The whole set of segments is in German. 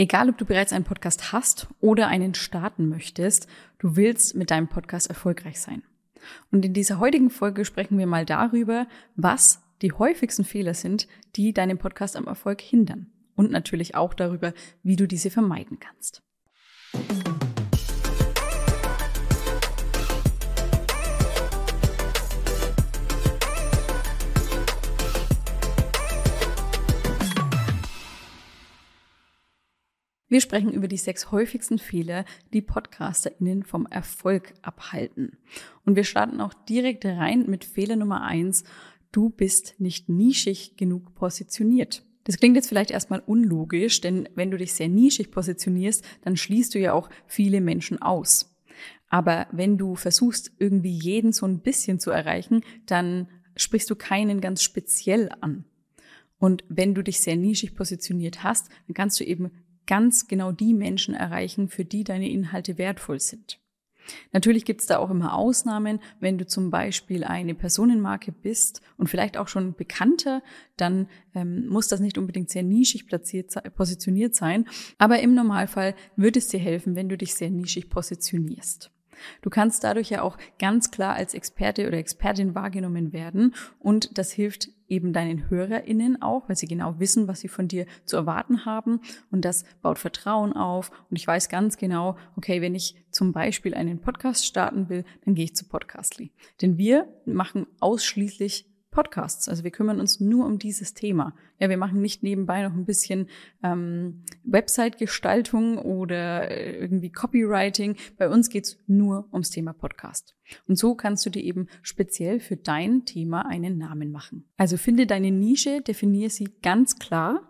Egal, ob du bereits einen Podcast hast oder einen starten möchtest, du willst mit deinem Podcast erfolgreich sein. Und in dieser heutigen Folge sprechen wir mal darüber, was die häufigsten Fehler sind, die deinen Podcast am Erfolg hindern. Und natürlich auch darüber, wie du diese vermeiden kannst. Wir sprechen über die sechs häufigsten Fehler, die PodcasterInnen vom Erfolg abhalten. Und wir starten auch direkt rein mit Fehler Nummer eins. Du bist nicht nischig genug positioniert. Das klingt jetzt vielleicht erstmal unlogisch, denn wenn du dich sehr nischig positionierst, dann schließt du ja auch viele Menschen aus. Aber wenn du versuchst, irgendwie jeden so ein bisschen zu erreichen, dann sprichst du keinen ganz speziell an. Und wenn du dich sehr nischig positioniert hast, dann kannst du eben ganz genau die Menschen erreichen, für die deine Inhalte wertvoll sind. Natürlich gibt es da auch immer Ausnahmen. Wenn du zum Beispiel eine Personenmarke bist und vielleicht auch schon bekannter, dann ähm, muss das nicht unbedingt sehr nischig platziert, positioniert sein. Aber im Normalfall wird es dir helfen, wenn du dich sehr nischig positionierst. Du kannst dadurch ja auch ganz klar als Experte oder Expertin wahrgenommen werden und das hilft eben deinen HörerInnen auch, weil sie genau wissen, was sie von dir zu erwarten haben und das baut Vertrauen auf und ich weiß ganz genau, okay, wenn ich zum Beispiel einen Podcast starten will, dann gehe ich zu Podcastly. Denn wir machen ausschließlich Podcasts. Also wir kümmern uns nur um dieses Thema. Ja, wir machen nicht nebenbei noch ein bisschen ähm, Website-Gestaltung oder äh, irgendwie Copywriting. Bei uns geht's nur ums Thema Podcast. Und so kannst du dir eben speziell für dein Thema einen Namen machen. Also finde deine Nische, definiere sie ganz klar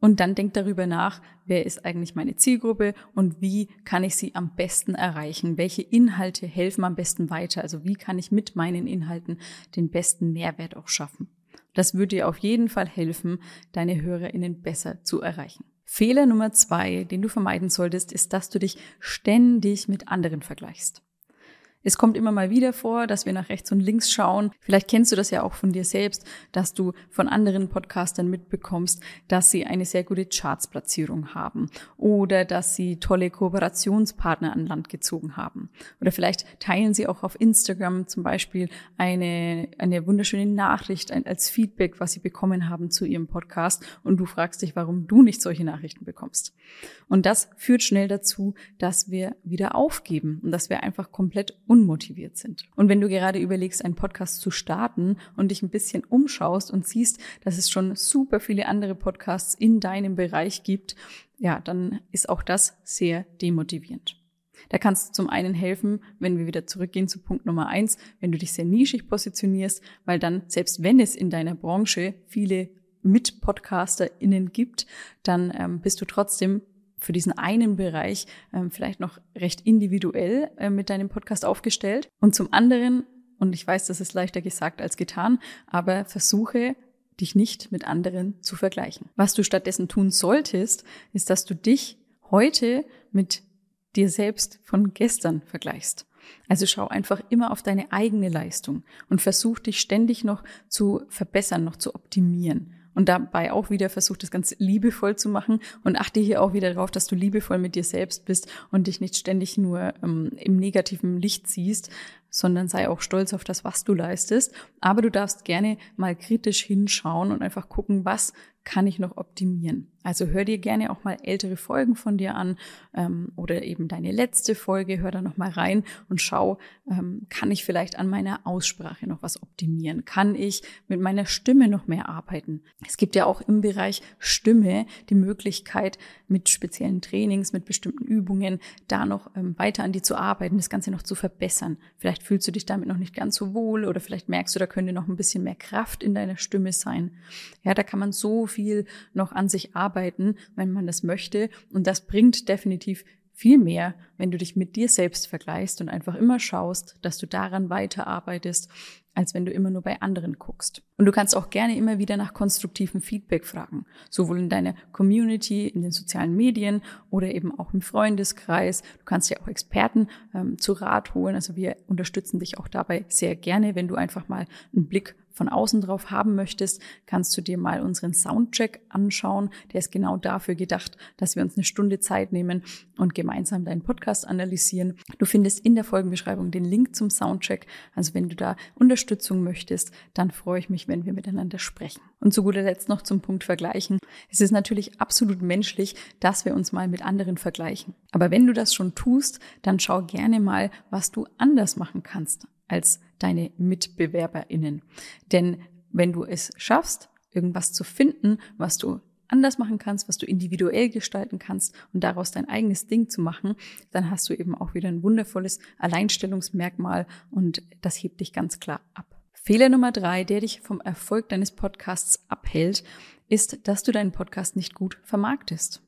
und dann denk darüber nach, wer ist eigentlich meine Zielgruppe und wie kann ich sie am besten erreichen? Welche Inhalte helfen am besten weiter? Also wie kann ich mit meinen Inhalten den besten Mehrwert auch schaffen? Das würde dir auf jeden Fall helfen, deine HörerInnen besser zu erreichen. Fehler Nummer zwei, den du vermeiden solltest, ist, dass du dich ständig mit anderen vergleichst. Es kommt immer mal wieder vor, dass wir nach rechts und links schauen. Vielleicht kennst du das ja auch von dir selbst, dass du von anderen Podcastern mitbekommst, dass sie eine sehr gute Chartsplatzierung haben oder dass sie tolle Kooperationspartner an Land gezogen haben. Oder vielleicht teilen sie auch auf Instagram zum Beispiel eine, eine wunderschöne Nachricht als Feedback, was sie bekommen haben zu ihrem Podcast und du fragst dich, warum du nicht solche Nachrichten bekommst. Und das führt schnell dazu, dass wir wieder aufgeben und dass wir einfach komplett unmotiviert sind. Und wenn du gerade überlegst, einen Podcast zu starten und dich ein bisschen umschaust und siehst, dass es schon super viele andere Podcasts in deinem Bereich gibt, ja, dann ist auch das sehr demotivierend. Da kannst du zum einen helfen, wenn wir wieder zurückgehen zu Punkt Nummer eins, wenn du dich sehr nischig positionierst, weil dann, selbst wenn es in deiner Branche viele Mit-PodcasterInnen gibt, dann ähm, bist du trotzdem für diesen einen Bereich ähm, vielleicht noch recht individuell äh, mit deinem Podcast aufgestellt. Und zum anderen, und ich weiß, das ist leichter gesagt als getan, aber versuche dich nicht mit anderen zu vergleichen. Was du stattdessen tun solltest, ist, dass du dich heute mit dir selbst von gestern vergleichst. Also schau einfach immer auf deine eigene Leistung und versuch dich ständig noch zu verbessern, noch zu optimieren und dabei auch wieder versuch das ganz liebevoll zu machen und achte hier auch wieder darauf, dass du liebevoll mit dir selbst bist und dich nicht ständig nur ähm, im negativen Licht siehst, sondern sei auch stolz auf das, was du leistest. Aber du darfst gerne mal kritisch hinschauen und einfach gucken, was kann ich noch optimieren. Also hör dir gerne auch mal ältere Folgen von dir an ähm, oder eben deine letzte Folge, hör da noch mal rein und schau, ähm, kann ich vielleicht an meiner Aussprache noch was optimieren? Kann ich mit meiner Stimme noch mehr arbeiten? Es gibt ja auch im Bereich Stimme die Möglichkeit, mit speziellen Trainings, mit bestimmten Übungen da noch ähm, weiter an die zu arbeiten, das Ganze noch zu verbessern. Vielleicht fühlst du dich damit noch nicht ganz so wohl oder vielleicht merkst du, da könnte noch ein bisschen mehr Kraft in deiner Stimme sein. Ja, da kann man so viel noch an sich arbeiten, wenn man das möchte. Und das bringt definitiv viel mehr, wenn du dich mit dir selbst vergleichst und einfach immer schaust, dass du daran weiterarbeitest, als wenn du immer nur bei anderen guckst. Und du kannst auch gerne immer wieder nach konstruktivem Feedback fragen, sowohl in deiner Community, in den sozialen Medien oder eben auch im Freundeskreis. Du kannst ja auch Experten ähm, zu Rat holen. Also wir unterstützen dich auch dabei sehr gerne, wenn du einfach mal einen Blick von außen drauf haben möchtest, kannst du dir mal unseren Soundcheck anschauen. Der ist genau dafür gedacht, dass wir uns eine Stunde Zeit nehmen und gemeinsam deinen Podcast analysieren. Du findest in der Folgenbeschreibung den Link zum Soundcheck. Also wenn du da Unterstützung möchtest, dann freue ich mich, wenn wir miteinander sprechen. Und zu guter Letzt noch zum Punkt Vergleichen. Es ist natürlich absolut menschlich, dass wir uns mal mit anderen vergleichen. Aber wenn du das schon tust, dann schau gerne mal, was du anders machen kannst als deine MitbewerberInnen. Denn wenn du es schaffst, irgendwas zu finden, was du anders machen kannst, was du individuell gestalten kannst und daraus dein eigenes Ding zu machen, dann hast du eben auch wieder ein wundervolles Alleinstellungsmerkmal und das hebt dich ganz klar ab. Fehler Nummer drei, der dich vom Erfolg deines Podcasts abhält, ist, dass du deinen Podcast nicht gut vermarktest.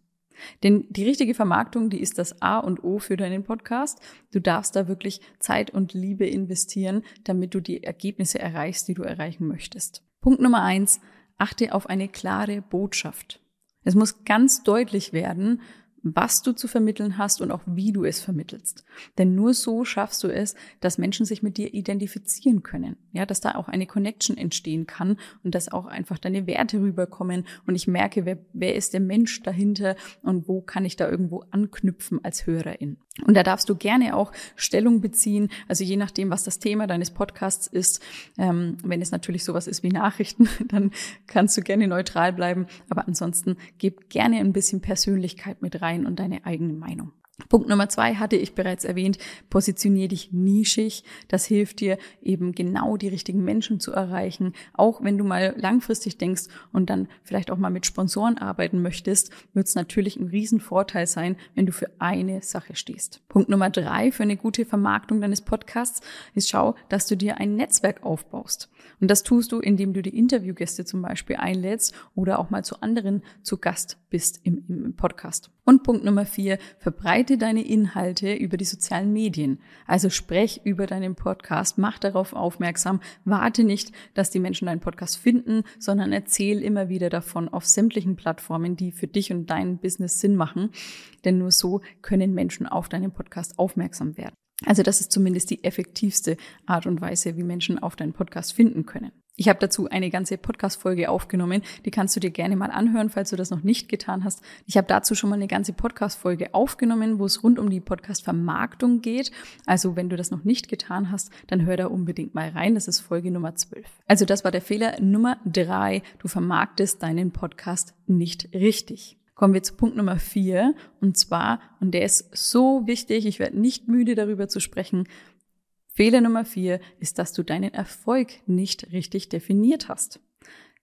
Denn die richtige Vermarktung, die ist das A und O für deinen Podcast. Du darfst da wirklich Zeit und Liebe investieren, damit du die Ergebnisse erreichst, die du erreichen möchtest. Punkt Nummer eins, achte auf eine klare Botschaft. Es muss ganz deutlich werden, was du zu vermitteln hast und auch wie du es vermittelst. Denn nur so schaffst du es, dass Menschen sich mit dir identifizieren können. Ja, dass da auch eine Connection entstehen kann und dass auch einfach deine Werte rüberkommen und ich merke, wer, wer ist der Mensch dahinter und wo kann ich da irgendwo anknüpfen als Hörerin. Und da darfst du gerne auch Stellung beziehen, also je nachdem, was das Thema deines Podcasts ist. Ähm, wenn es natürlich sowas ist wie Nachrichten, dann kannst du gerne neutral bleiben. Aber ansonsten gib gerne ein bisschen Persönlichkeit mit rein und deine eigene Meinung. Punkt Nummer zwei hatte ich bereits erwähnt, positionier dich nischig. Das hilft dir eben genau die richtigen Menschen zu erreichen. Auch wenn du mal langfristig denkst und dann vielleicht auch mal mit Sponsoren arbeiten möchtest, wird es natürlich ein Riesenvorteil sein, wenn du für eine Sache stehst. Punkt Nummer drei für eine gute Vermarktung deines Podcasts ist schau, dass du dir ein Netzwerk aufbaust. Und das tust du, indem du die Interviewgäste zum Beispiel einlädst oder auch mal zu anderen zu Gast bist im, im Podcast. Und Punkt Nummer vier, verbreite deine Inhalte über die sozialen Medien. Also sprech über deinen Podcast, mach darauf aufmerksam, warte nicht, dass die Menschen deinen Podcast finden, sondern erzähl immer wieder davon auf sämtlichen Plattformen, die für dich und dein Business Sinn machen. Denn nur so können Menschen auf deinen Podcast aufmerksam werden. Also das ist zumindest die effektivste Art und Weise, wie Menschen auf deinen Podcast finden können. Ich habe dazu eine ganze Podcast-Folge aufgenommen. Die kannst du dir gerne mal anhören, falls du das noch nicht getan hast. Ich habe dazu schon mal eine ganze Podcast-Folge aufgenommen, wo es rund um die Podcast-Vermarktung geht. Also wenn du das noch nicht getan hast, dann hör da unbedingt mal rein. Das ist Folge Nummer 12. Also das war der Fehler Nummer drei. Du vermarktest deinen Podcast nicht richtig kommen wir zu Punkt Nummer vier. Und zwar, und der ist so wichtig, ich werde nicht müde darüber zu sprechen, Fehler Nummer vier ist, dass du deinen Erfolg nicht richtig definiert hast.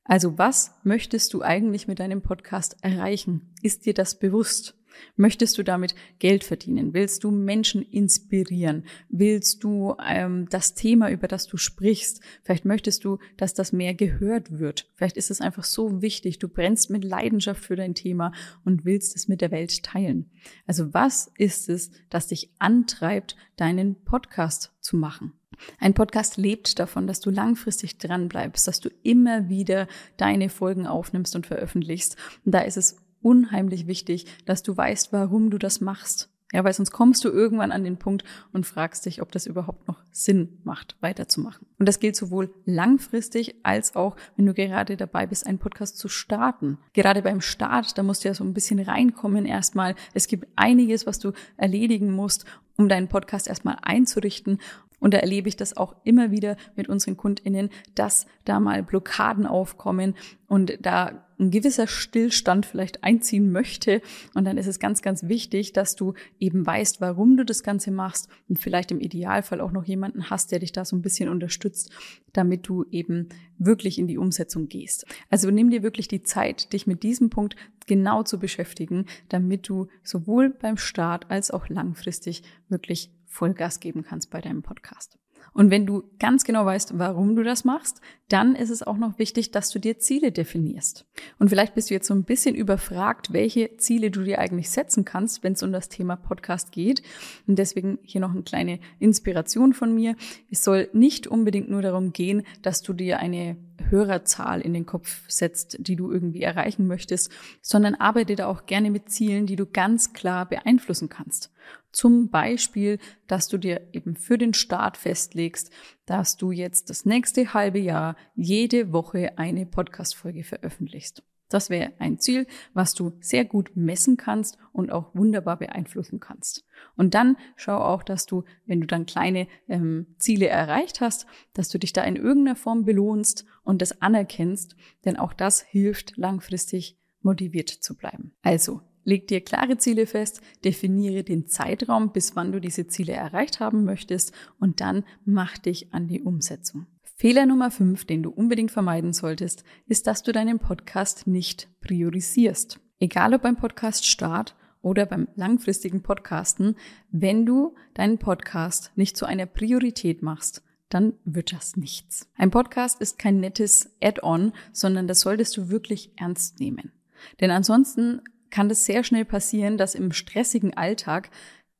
Also was möchtest du eigentlich mit deinem Podcast erreichen? Ist dir das bewusst? Möchtest du damit Geld verdienen? Willst du Menschen inspirieren? Willst du ähm, das Thema, über das du sprichst? Vielleicht möchtest du, dass das mehr gehört wird. Vielleicht ist es einfach so wichtig. Du brennst mit Leidenschaft für dein Thema und willst es mit der Welt teilen. Also was ist es, das dich antreibt, deinen Podcast zu machen? Ein Podcast lebt davon, dass du langfristig dran bleibst, dass du immer wieder deine Folgen aufnimmst und veröffentlichst. Und da ist es unheimlich wichtig, dass du weißt, warum du das machst. Ja, weil sonst kommst du irgendwann an den Punkt und fragst dich, ob das überhaupt noch Sinn macht, weiterzumachen. Und das gilt sowohl langfristig als auch, wenn du gerade dabei bist, einen Podcast zu starten. Gerade beim Start, da musst du ja so ein bisschen reinkommen erstmal. Es gibt einiges, was du erledigen musst, um deinen Podcast erstmal einzurichten. Und da erlebe ich das auch immer wieder mit unseren KundInnen, dass da mal Blockaden aufkommen und da ein gewisser Stillstand vielleicht einziehen möchte. Und dann ist es ganz, ganz wichtig, dass du eben weißt, warum du das Ganze machst und vielleicht im Idealfall auch noch jemanden hast, der dich da so ein bisschen unterstützt, damit du eben wirklich in die Umsetzung gehst. Also nimm dir wirklich die Zeit, dich mit diesem Punkt genau zu beschäftigen, damit du sowohl beim Start als auch langfristig wirklich Vollgas geben kannst bei deinem Podcast. Und wenn du ganz genau weißt, warum du das machst, dann ist es auch noch wichtig, dass du dir Ziele definierst. Und vielleicht bist du jetzt so ein bisschen überfragt, welche Ziele du dir eigentlich setzen kannst, wenn es um das Thema Podcast geht. Und deswegen hier noch eine kleine Inspiration von mir. Es soll nicht unbedingt nur darum gehen, dass du dir eine Hörerzahl in den Kopf setzt, die du irgendwie erreichen möchtest, sondern arbeite da auch gerne mit Zielen, die du ganz klar beeinflussen kannst. Zum Beispiel, dass du dir eben für den Start festlegst, dass du jetzt das nächste halbe Jahr jede Woche eine Podcast-Folge veröffentlichst. Das wäre ein Ziel, was du sehr gut messen kannst und auch wunderbar beeinflussen kannst. Und dann schau auch, dass du, wenn du dann kleine ähm, Ziele erreicht hast, dass du dich da in irgendeiner Form belohnst und das anerkennst, denn auch das hilft langfristig motiviert zu bleiben. Also Leg dir klare Ziele fest, definiere den Zeitraum, bis wann du diese Ziele erreicht haben möchtest und dann mach dich an die Umsetzung. Fehler Nummer 5, den du unbedingt vermeiden solltest, ist, dass du deinen Podcast nicht priorisierst. Egal ob beim Podcast Start oder beim langfristigen Podcasten, wenn du deinen Podcast nicht zu einer Priorität machst, dann wird das nichts. Ein Podcast ist kein nettes Add-on, sondern das solltest du wirklich ernst nehmen. Denn ansonsten kann es sehr schnell passieren, dass im stressigen Alltag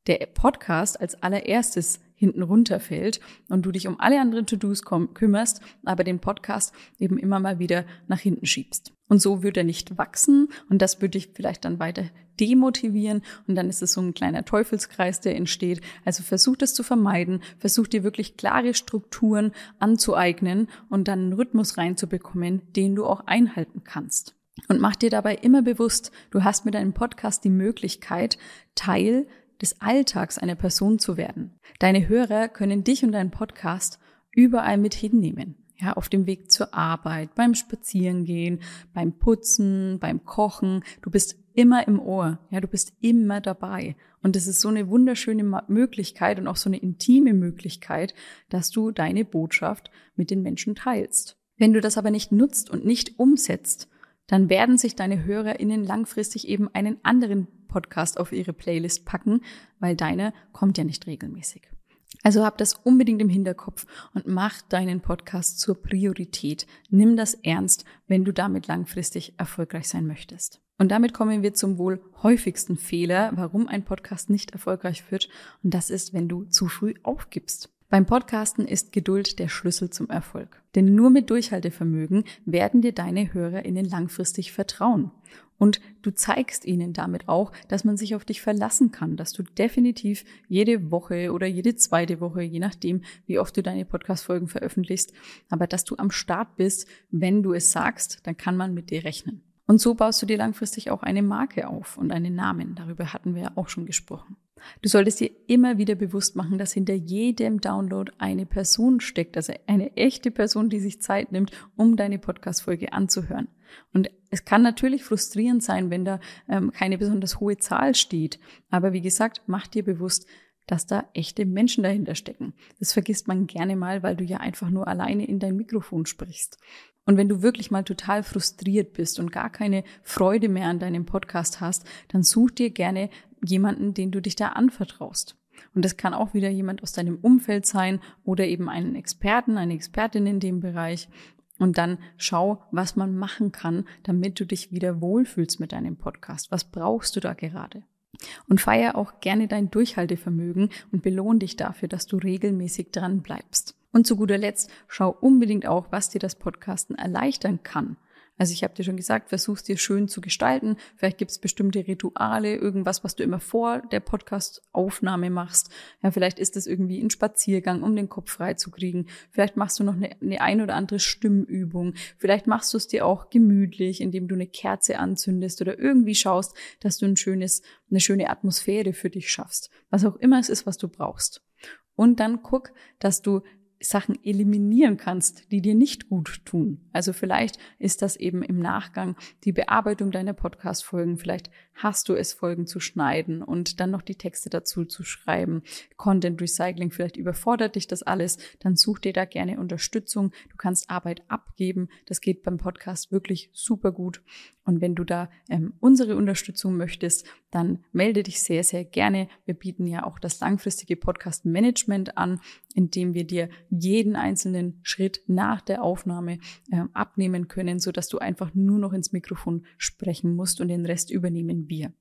der Podcast als allererstes hinten runterfällt und du dich um alle anderen To-Dos kümmerst, aber den Podcast eben immer mal wieder nach hinten schiebst. Und so wird er nicht wachsen und das würde dich vielleicht dann weiter demotivieren und dann ist es so ein kleiner Teufelskreis, der entsteht. Also versuch das zu vermeiden, versuch dir wirklich klare Strukturen anzueignen und dann einen Rhythmus reinzubekommen, den du auch einhalten kannst. Und mach dir dabei immer bewusst, du hast mit deinem Podcast die Möglichkeit, Teil des Alltags einer Person zu werden. Deine Hörer können dich und deinen Podcast überall mit hinnehmen. Ja, auf dem Weg zur Arbeit, beim Spazierengehen, beim Putzen, beim Kochen. Du bist immer im Ohr. Ja, du bist immer dabei. Und das ist so eine wunderschöne Möglichkeit und auch so eine intime Möglichkeit, dass du deine Botschaft mit den Menschen teilst. Wenn du das aber nicht nutzt und nicht umsetzt, dann werden sich deine HörerInnen langfristig eben einen anderen Podcast auf ihre Playlist packen, weil deine kommt ja nicht regelmäßig. Also hab das unbedingt im Hinterkopf und mach deinen Podcast zur Priorität. Nimm das ernst, wenn du damit langfristig erfolgreich sein möchtest. Und damit kommen wir zum wohl häufigsten Fehler, warum ein Podcast nicht erfolgreich wird. Und das ist, wenn du zu früh aufgibst. Beim Podcasten ist Geduld der Schlüssel zum Erfolg. Denn nur mit Durchhaltevermögen werden dir deine HörerInnen langfristig vertrauen. Und du zeigst ihnen damit auch, dass man sich auf dich verlassen kann, dass du definitiv jede Woche oder jede zweite Woche, je nachdem, wie oft du deine Podcast-Folgen veröffentlichst, aber dass du am Start bist, wenn du es sagst, dann kann man mit dir rechnen. Und so baust du dir langfristig auch eine Marke auf und einen Namen. Darüber hatten wir ja auch schon gesprochen. Du solltest dir immer wieder bewusst machen, dass hinter jedem Download eine Person steckt, also eine echte Person, die sich Zeit nimmt, um deine Podcast-Folge anzuhören. Und es kann natürlich frustrierend sein, wenn da ähm, keine besonders hohe Zahl steht. Aber wie gesagt, mach dir bewusst, dass da echte Menschen dahinter stecken. Das vergisst man gerne mal, weil du ja einfach nur alleine in dein Mikrofon sprichst. Und wenn du wirklich mal total frustriert bist und gar keine Freude mehr an deinem Podcast hast, dann such dir gerne jemanden, den du dich da anvertraust. Und das kann auch wieder jemand aus deinem Umfeld sein oder eben einen Experten, eine Expertin in dem Bereich. Und dann schau, was man machen kann, damit du dich wieder wohlfühlst mit deinem Podcast. Was brauchst du da gerade? Und feier auch gerne dein Durchhaltevermögen und belohn dich dafür, dass du regelmäßig dran bleibst. Und zu guter Letzt, schau unbedingt auch, was dir das Podcasten erleichtern kann. Also ich habe dir schon gesagt, versuch's dir schön zu gestalten. Vielleicht gibt's bestimmte Rituale, irgendwas, was du immer vor der Podcast-Aufnahme machst. Ja, vielleicht ist es irgendwie ein Spaziergang, um den Kopf frei zu kriegen. Vielleicht machst du noch eine, eine ein oder andere Stimmübung. Vielleicht machst du es dir auch gemütlich, indem du eine Kerze anzündest oder irgendwie schaust, dass du ein schönes, eine schöne Atmosphäre für dich schaffst. Was auch immer es ist, was du brauchst. Und dann guck, dass du Sachen eliminieren kannst, die dir nicht gut tun. Also vielleicht ist das eben im Nachgang die Bearbeitung deiner Podcast-Folgen. Vielleicht hast du es, Folgen zu schneiden und dann noch die Texte dazu zu schreiben. Content Recycling, vielleicht überfordert dich das alles. Dann such dir da gerne Unterstützung. Du kannst Arbeit abgeben. Das geht beim Podcast wirklich super gut. Und wenn du da ähm, unsere Unterstützung möchtest, dann melde dich sehr, sehr gerne. Wir bieten ja auch das langfristige Podcast-Management an, indem wir dir jeden einzelnen Schritt nach der Aufnahme äh, abnehmen können, so dass du einfach nur noch ins Mikrofon sprechen musst und den Rest übernehmen wir.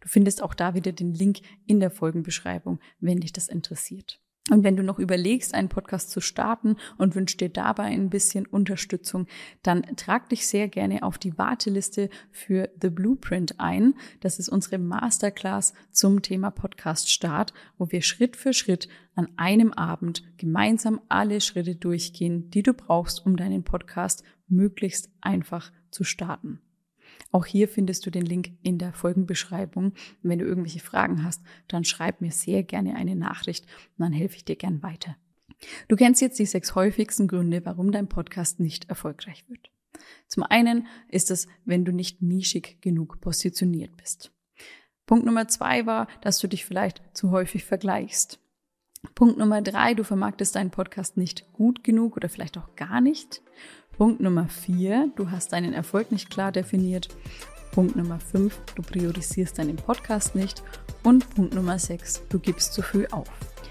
Du findest auch da wieder den Link in der Folgenbeschreibung, wenn dich das interessiert. Und wenn du noch überlegst, einen Podcast zu starten und wünschst dir dabei ein bisschen Unterstützung, dann trag dich sehr gerne auf die Warteliste für The Blueprint ein. Das ist unsere Masterclass zum Thema Podcast Start, wo wir Schritt für Schritt an einem Abend gemeinsam alle Schritte durchgehen, die du brauchst, um deinen Podcast möglichst einfach zu starten. Auch hier findest du den Link in der Folgenbeschreibung. wenn du irgendwelche Fragen hast, dann schreib mir sehr gerne eine Nachricht und dann helfe ich dir gern weiter. Du kennst jetzt die sechs häufigsten Gründe, warum dein Podcast nicht erfolgreich wird. Zum einen ist es, wenn du nicht nischig genug positioniert bist. Punkt Nummer zwei war, dass du dich vielleicht zu häufig vergleichst. Punkt Nummer drei, du vermarktest deinen Podcast nicht gut genug oder vielleicht auch gar nicht. Punkt Nummer vier, du hast deinen Erfolg nicht klar definiert. Punkt Nummer fünf, du priorisierst deinen Podcast nicht. Und Punkt Nummer sechs, du gibst zu früh auf.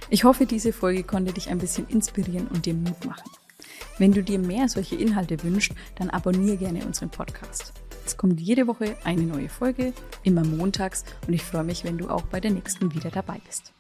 Ich hoffe, diese Folge konnte dich ein bisschen inspirieren und dir Mut machen. Wenn du dir mehr solche Inhalte wünschst, dann abonniere gerne unseren Podcast. Es kommt jede Woche eine neue Folge, immer montags und ich freue mich, wenn du auch bei der nächsten wieder dabei bist.